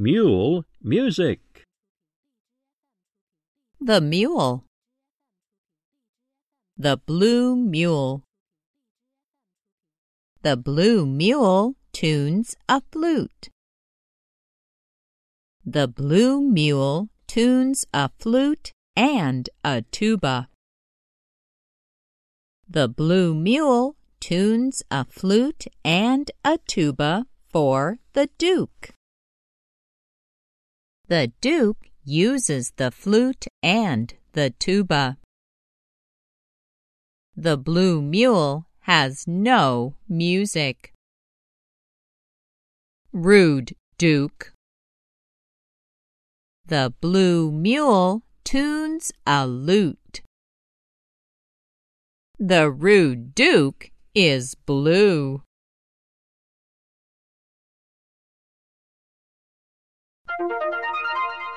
Mule music. The mule. The blue mule. The blue mule tunes a flute. The blue mule tunes a flute and a tuba. The blue mule tunes a flute and a tuba for the Duke. The Duke uses the flute and the tuba. The blue mule has no music. Rude Duke. The blue mule tunes a lute. The rude Duke is blue. Thank you.